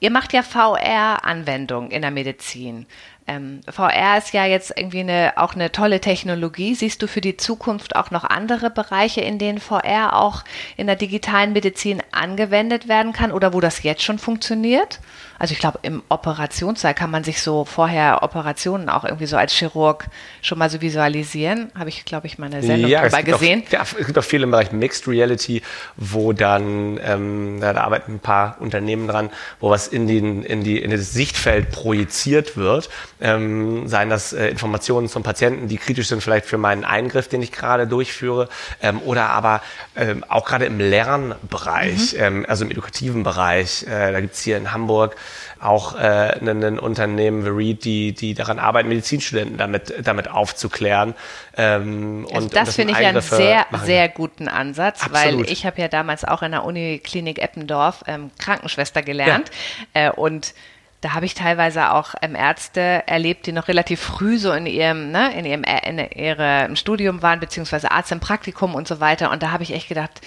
Ihr macht ja VR-Anwendungen in der Medizin. Ähm, VR ist ja jetzt irgendwie eine, auch eine tolle Technologie. Siehst du für die Zukunft auch noch andere Bereiche, in denen VR auch in der digitalen Medizin angewendet werden kann oder wo das jetzt schon funktioniert? Also ich glaube, im Operationssaal kann man sich so vorher Operationen auch irgendwie so als Chirurg schon mal so visualisieren. Habe ich, glaube ich, meine Sendung ja, dabei gesehen. Auch, ja, es gibt auch viel im Bereich Mixed Reality, wo dann, ähm, da, arbeiten ein paar Unternehmen dran, wo was in, den, in, die, in das Sichtfeld projiziert wird. Ähm, seien das äh, Informationen zum Patienten, die kritisch sind vielleicht für meinen Eingriff, den ich gerade durchführe, ähm, oder aber ähm, auch gerade im Lernbereich, mhm. ähm, also im edukativen Bereich. Äh, da gibt es hier in Hamburg auch äh, ein, ein Unternehmen, Vereed, die, die daran arbeiten, Medizinstudenten damit, damit aufzuklären. Ähm, also und, das und finde ich einen sehr, machen. sehr guten Ansatz, Absolut. weil ich habe ja damals auch in der Uniklinik Eppendorf ähm, Krankenschwester gelernt ja. äh, und da habe ich teilweise auch ähm, Ärzte erlebt, die noch relativ früh so in ihrem, ne, in ihrem in ihrem Studium waren, beziehungsweise Arzt im Praktikum und so weiter. Und da habe ich echt gedacht,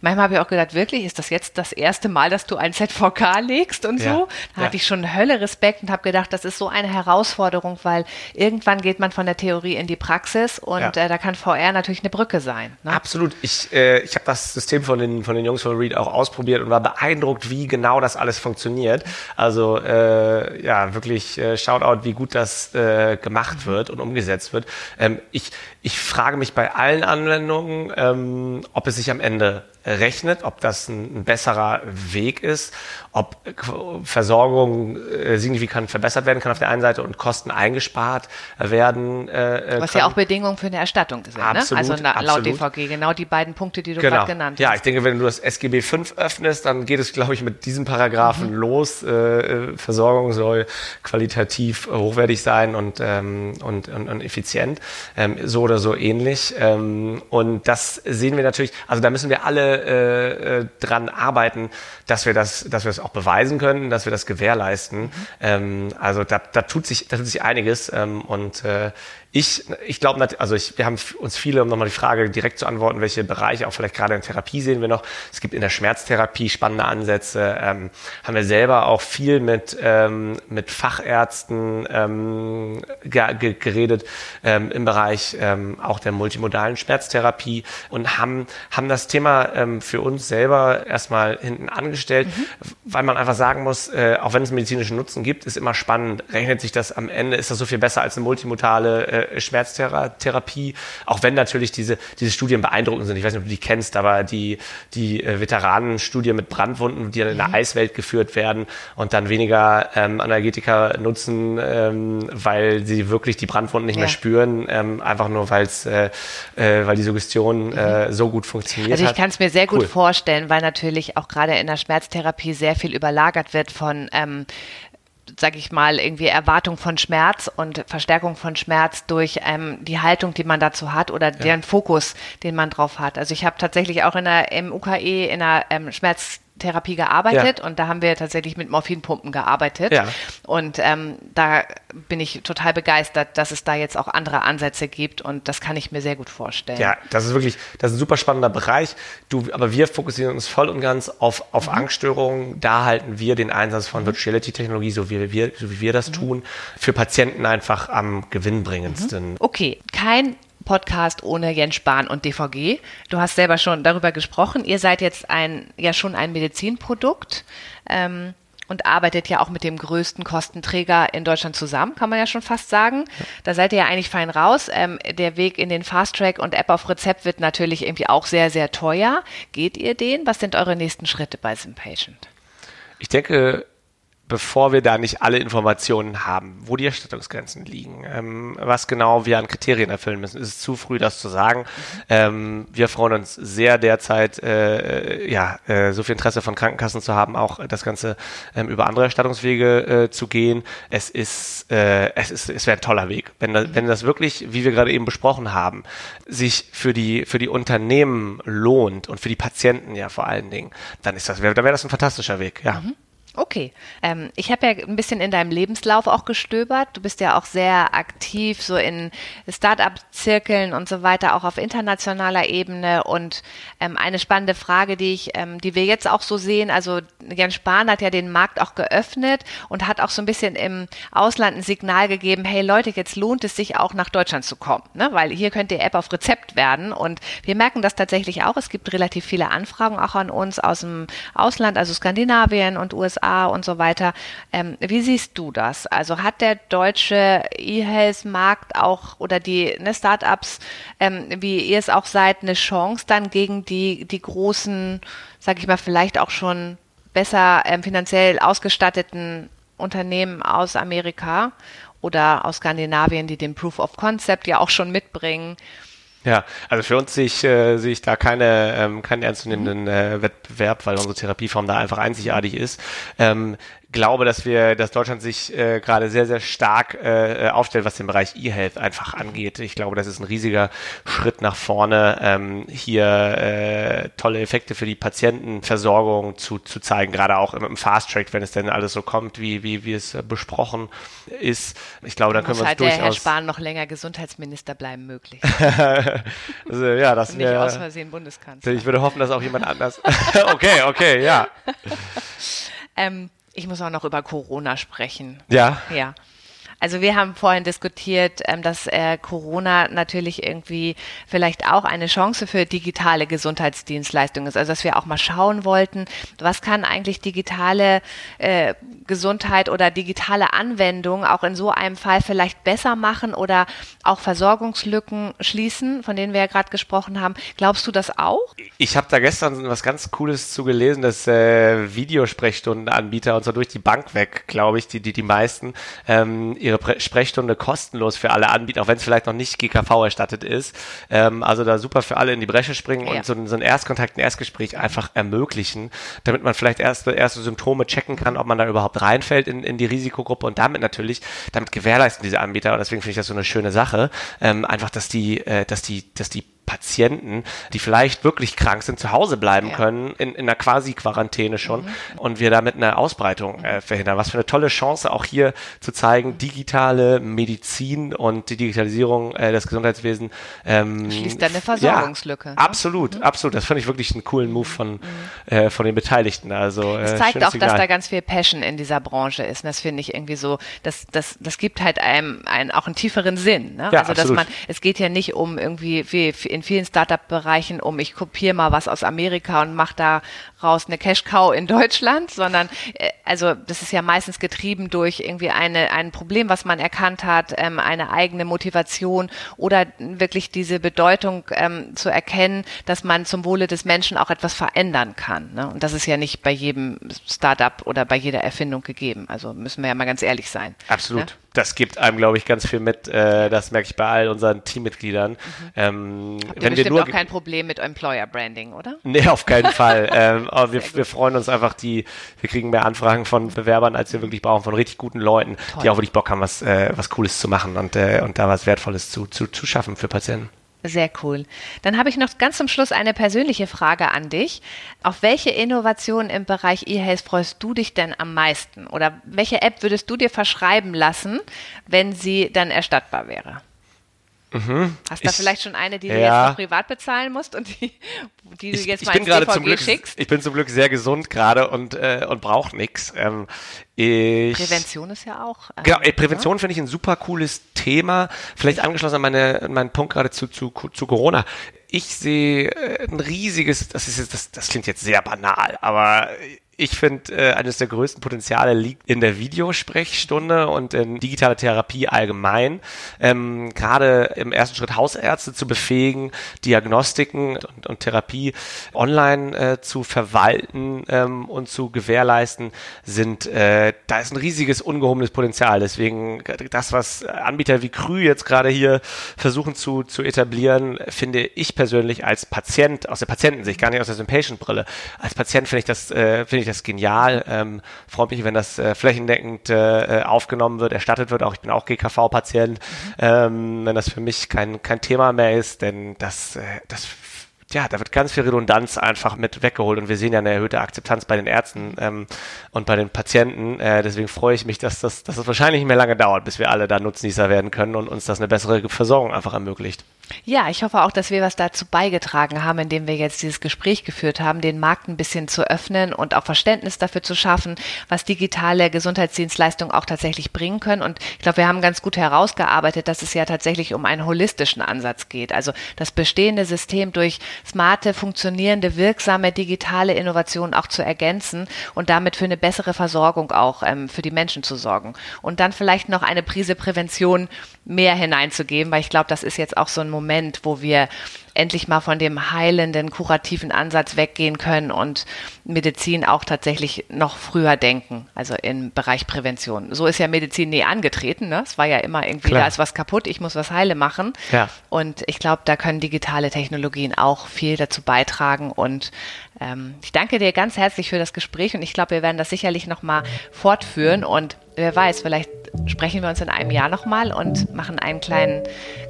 manchmal habe ich auch gedacht, wirklich, ist das jetzt das erste Mal, dass du ein ZVK legst und ja, so? Da ja. hatte ich schon Hölle Respekt und habe gedacht, das ist so eine Herausforderung, weil irgendwann geht man von der Theorie in die Praxis und ja. äh, da kann VR natürlich eine Brücke sein. Ne? Absolut. Ich, äh, ich habe das System von den, von den Jungs von Read auch ausprobiert und war beeindruckt, wie genau das alles funktioniert. Also äh, ja, wirklich äh, Shoutout, wie gut das äh, gemacht wird und umgesetzt wird. Ähm, ich, ich frage mich bei allen Anwendungen, ähm, ob es sich am Ende rechnet, ob das ein, besserer Weg ist, ob Versorgung äh, signifikant verbessert werden kann auf der einen Seite und Kosten eingespart werden. Äh, äh Was können. ja auch Bedingungen für eine Erstattung sind, absolut, ne? Also na, laut. DVG, genau die beiden Punkte, die du genau. gerade genannt hast. Ja, ich denke, wenn du das SGB 5 öffnest, dann geht es, glaube ich, mit diesem Paragraphen mhm. los. Äh, äh, Versorgung soll qualitativ hochwertig sein und, ähm, und, und, und effizient, ähm, so oder so ähnlich. Ähm, und das sehen wir natürlich, also da müssen wir alle äh, äh, dran arbeiten, dass wir das, dass wir das auch beweisen können, dass wir das gewährleisten. Ähm, also da, da tut sich, da tut sich einiges ähm, und äh, ich, ich glaube, also ich, wir haben uns viele, um nochmal die Frage direkt zu antworten, welche Bereiche auch vielleicht gerade in Therapie sehen wir noch. Es gibt in der Schmerztherapie spannende Ansätze. Ähm, haben wir selber auch viel mit, ähm, mit Fachärzten ähm, ge geredet ähm, im Bereich ähm, auch der multimodalen Schmerztherapie und haben, haben das Thema ähm, für uns selber erstmal hinten angestellt, mhm. Weil man einfach sagen muss, äh, auch wenn es medizinischen Nutzen gibt, ist immer spannend. Rechnet sich das am Ende, ist das so viel besser als eine multimodale äh, äh, Schmerztherapie, auch wenn natürlich diese, diese Studien beeindruckend sind. Ich weiß nicht, ob du die kennst, aber die, die äh, Veteranenstudie mit Brandwunden, die dann in der mhm. Eiswelt geführt werden und dann weniger ähm, Analgetika nutzen, ähm, weil sie wirklich die Brandwunden nicht ja. mehr spüren, ähm, einfach nur weil's, äh, äh, weil die Suggestion äh, mhm. so gut funktioniert Also ich kann es mir sehr gut cool. vorstellen, weil natürlich auch gerade in der Schmerztherapie sehr viel überlagert wird von ähm, sage ich mal, irgendwie Erwartung von Schmerz und Verstärkung von Schmerz durch ähm, die Haltung, die man dazu hat oder ja. deren Fokus, den man drauf hat. Also ich habe tatsächlich auch in der im UKE in der ähm, Schmerz Therapie gearbeitet ja. und da haben wir tatsächlich mit Morphinpumpen gearbeitet. Ja. Und ähm, da bin ich total begeistert, dass es da jetzt auch andere Ansätze gibt und das kann ich mir sehr gut vorstellen. Ja, das ist wirklich, das ist ein super spannender Bereich. Du, aber wir fokussieren uns voll und ganz auf, auf mhm. Angststörungen. Da halten wir den Einsatz von mhm. Virtuality-Technologie, so wie wir, so wie wir das mhm. tun, für Patienten einfach am gewinnbringendsten. Mhm. Okay, kein Podcast ohne Jens Spahn und DVG. Du hast selber schon darüber gesprochen. Ihr seid jetzt ein, ja schon ein Medizinprodukt. Ähm, und arbeitet ja auch mit dem größten Kostenträger in Deutschland zusammen, kann man ja schon fast sagen. Da seid ihr ja eigentlich fein raus. Ähm, der Weg in den Fast Track und App auf Rezept wird natürlich irgendwie auch sehr, sehr teuer. Geht ihr den? Was sind eure nächsten Schritte bei Simpatient? Ich denke, bevor wir da nicht alle Informationen haben, wo die Erstattungsgrenzen liegen, ähm, was genau wir an Kriterien erfüllen müssen, ist es zu früh, das zu sagen. Ähm, wir freuen uns sehr derzeit, äh, ja, äh, so viel Interesse von Krankenkassen zu haben, auch das Ganze ähm, über andere Erstattungswege äh, zu gehen. Es ist, äh, es ist, es wäre ein toller Weg, wenn das, wenn das wirklich, wie wir gerade eben besprochen haben, sich für die für die Unternehmen lohnt und für die Patienten ja vor allen Dingen, dann ist das, dann wäre das ein fantastischer Weg, ja. Mhm. Okay. Ähm, ich habe ja ein bisschen in deinem Lebenslauf auch gestöbert. Du bist ja auch sehr aktiv so in Start-up-Zirkeln und so weiter, auch auf internationaler Ebene. Und ähm, eine spannende Frage, die ich, ähm, die wir jetzt auch so sehen, also Jens Spahn hat ja den Markt auch geöffnet und hat auch so ein bisschen im Ausland ein Signal gegeben, hey Leute, jetzt lohnt es sich auch nach Deutschland zu kommen, ne? weil hier könnte die App auf Rezept werden. Und wir merken das tatsächlich auch. Es gibt relativ viele Anfragen auch an uns aus dem Ausland, also Skandinavien und USA USA und so weiter. Ähm, wie siehst du das? Also hat der deutsche E-Health-Markt auch oder die ne, Startups, ähm, wie ihr es auch seid, eine Chance dann gegen die, die großen, sag ich mal, vielleicht auch schon besser ähm, finanziell ausgestatteten Unternehmen aus Amerika oder aus Skandinavien, die den Proof of Concept ja auch schon mitbringen? Ja, also für uns sehe ich, äh, sehe ich da keine, ähm, keinen ernstzunehmenden äh, Wettbewerb, weil unsere Therapieform da einfach einzigartig ist. Ähm, glaube, dass wir, dass Deutschland sich äh, gerade sehr, sehr stark äh, aufstellt, was den Bereich E-Health einfach angeht. Ich glaube, das ist ein riesiger Schritt nach vorne, ähm, hier äh, tolle Effekte für die Patientenversorgung zu, zu zeigen, gerade auch im, Fast Track, wenn es denn alles so kommt, wie, wie, wie es äh, besprochen ist. Ich glaube, dann können wir uns halt durchaus... der Herr Spahn noch länger Gesundheitsminister bleiben möglich. also, ja, das Nicht aus Versehen Bundeskanzler. Ich würde hoffen, dass auch jemand anders... okay, okay, ja. ähm, ich muss auch noch über Corona sprechen. Ja. Ja. Also wir haben vorhin diskutiert, ähm, dass äh, Corona natürlich irgendwie vielleicht auch eine Chance für digitale Gesundheitsdienstleistungen ist. Also dass wir auch mal schauen wollten, was kann eigentlich digitale äh, Gesundheit oder digitale Anwendung auch in so einem Fall vielleicht besser machen oder auch Versorgungslücken schließen, von denen wir ja gerade gesprochen haben. Glaubst du das auch? Ich habe da gestern was ganz Cooles zu gelesen, dass äh, Videosprechstundenanbieter und so durch die Bank weg, glaube ich, die, die, die meisten, ähm, ihre Sprechstunde kostenlos für alle anbieten, auch wenn es vielleicht noch nicht GKV erstattet ist. Ähm, also da super für alle in die Bresche springen ja. und so, so einen Erstkontakt, ein Erstgespräch einfach ermöglichen, damit man vielleicht erste, erste Symptome checken kann, ob man da überhaupt reinfällt in, in die Risikogruppe und damit natürlich, damit gewährleisten diese Anbieter, und deswegen finde ich das so eine schöne Sache, ähm, einfach, dass die, äh, dass die, dass die Patienten, die vielleicht wirklich krank sind, zu Hause bleiben ja. können, in, in einer Quasi-Quarantäne schon, mhm. und wir damit eine Ausbreitung äh, verhindern. Was für eine tolle Chance auch hier zu zeigen, digitale Medizin und die Digitalisierung äh, des Gesundheitswesens ähm, schließt eine Versorgungslücke. Ja, absolut, mhm. absolut. Das finde ich wirklich einen coolen Move von, mhm. äh, von den Beteiligten. Also, äh, es zeigt auch, Signal. dass da ganz viel Passion in dieser Branche ist. Und das finde ich irgendwie so, das, das, das gibt halt einem, einen, auch einen tieferen Sinn. Ne? Ja, also, dass absolut. man, es geht ja nicht um irgendwie wie in in vielen Startup-Bereichen um, ich kopiere mal was aus Amerika und mache da raus eine Cash-Cow in Deutschland, sondern äh, also das ist ja meistens getrieben durch irgendwie eine, ein Problem, was man erkannt hat, ähm, eine eigene Motivation oder wirklich diese Bedeutung ähm, zu erkennen, dass man zum Wohle des Menschen auch etwas verändern kann. Ne? Und das ist ja nicht bei jedem Startup oder bei jeder Erfindung gegeben. Also müssen wir ja mal ganz ehrlich sein. Absolut. Ne? das gibt einem, glaube ich, ganz viel mit. Äh, das merke ich bei all unseren Teammitgliedern. Mhm. Ähm, Habt wenn wir nur auch kein Problem mit Employer Branding, oder? Nee, auf keinen Fall. ähm, aber wir, wir freuen uns einfach, die, wir kriegen mehr Anfragen von Bewerbern, als wir wirklich brauchen, von richtig guten Leuten, Toll. die auch wirklich Bock haben, was, äh, was Cooles zu machen und, äh, und da was Wertvolles zu, zu, zu schaffen für Patienten. Sehr cool. Dann habe ich noch ganz zum Schluss eine persönliche Frage an dich. Auf welche Innovation im Bereich E-Health freust du dich denn am meisten? Oder welche App würdest du dir verschreiben lassen, wenn sie dann erstattbar wäre? Mhm. Hast du da vielleicht schon eine, die ja. du jetzt noch privat bezahlen musst und die, die du ich, jetzt mal ins DVG Glück, schickst? Ich bin zum Glück sehr gesund gerade und, äh, und brauche nichts. Ähm, Prävention ist ja auch. Äh, genau, ey, Prävention finde ich ein super cooles Thema. Vielleicht angeschlossen an meine, meinen Punkt gerade zu, zu, zu Corona. Ich sehe äh, ein riesiges, das ist jetzt, das, das klingt jetzt sehr banal, aber ich finde, äh, eines der größten Potenziale liegt in der Videosprechstunde und in digitaler Therapie allgemein. Ähm, Gerade im ersten Schritt Hausärzte zu befähigen, Diagnostiken und, und Therapie online äh, zu verwalten ähm, und zu gewährleisten, sind äh, da ist ein riesiges ungehobenes Potenzial. Deswegen das, was Anbieter wie Krü jetzt gerade hier versuchen zu, zu etablieren, finde ich persönlich als Patient, aus der Patientensicht, gar nicht aus der Patient-Brille, als Patient finde ich das, äh, finde ich das genial. Ähm, freut mich, wenn das äh, flächendeckend äh, aufgenommen wird, erstattet wird. Auch ich bin auch GKV-Patient. Mhm. Ähm, wenn das für mich kein, kein Thema mehr ist, denn das, äh, das ja, da wird ganz viel Redundanz einfach mit weggeholt und wir sehen ja eine erhöhte Akzeptanz bei den Ärzten ähm, und bei den Patienten. Äh, deswegen freue ich mich, dass das, dass das wahrscheinlich nicht mehr lange dauert, bis wir alle da Nutznießer werden können und uns das eine bessere Versorgung einfach ermöglicht. Ja, ich hoffe auch, dass wir was dazu beigetragen haben, indem wir jetzt dieses Gespräch geführt haben, den Markt ein bisschen zu öffnen und auch Verständnis dafür zu schaffen, was digitale Gesundheitsdienstleistungen auch tatsächlich bringen können. Und ich glaube, wir haben ganz gut herausgearbeitet, dass es ja tatsächlich um einen holistischen Ansatz geht. Also das bestehende System durch smarte, funktionierende, wirksame digitale Innovationen auch zu ergänzen und damit für eine bessere Versorgung auch ähm, für die Menschen zu sorgen. Und dann vielleicht noch eine Prise Prävention mehr hineinzugeben, weil ich glaube, das ist jetzt auch so ein Moment, wo wir endlich mal von dem heilenden, kurativen Ansatz weggehen können und Medizin auch tatsächlich noch früher denken, also im Bereich Prävention. So ist ja Medizin nie angetreten. Ne? Es war ja immer irgendwie, Klar. da ist was kaputt, ich muss was heile machen. Ja. Und ich glaube, da können digitale Technologien auch viel dazu beitragen. Und ähm, ich danke dir ganz herzlich für das Gespräch und ich glaube, wir werden das sicherlich nochmal fortführen und wer weiß, vielleicht sprechen wir uns in einem Jahr nochmal und machen einen kleinen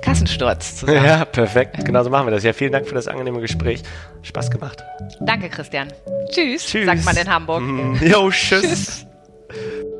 Kassensturz zusammen. Ja, perfekt. Genauso machen wir das. Ja, vielen Dank für das angenehme Gespräch. Spaß gemacht. Danke, Christian. Tschüss, Tschüss. sagt man in Hamburg. Jo, tschüss. tschüss.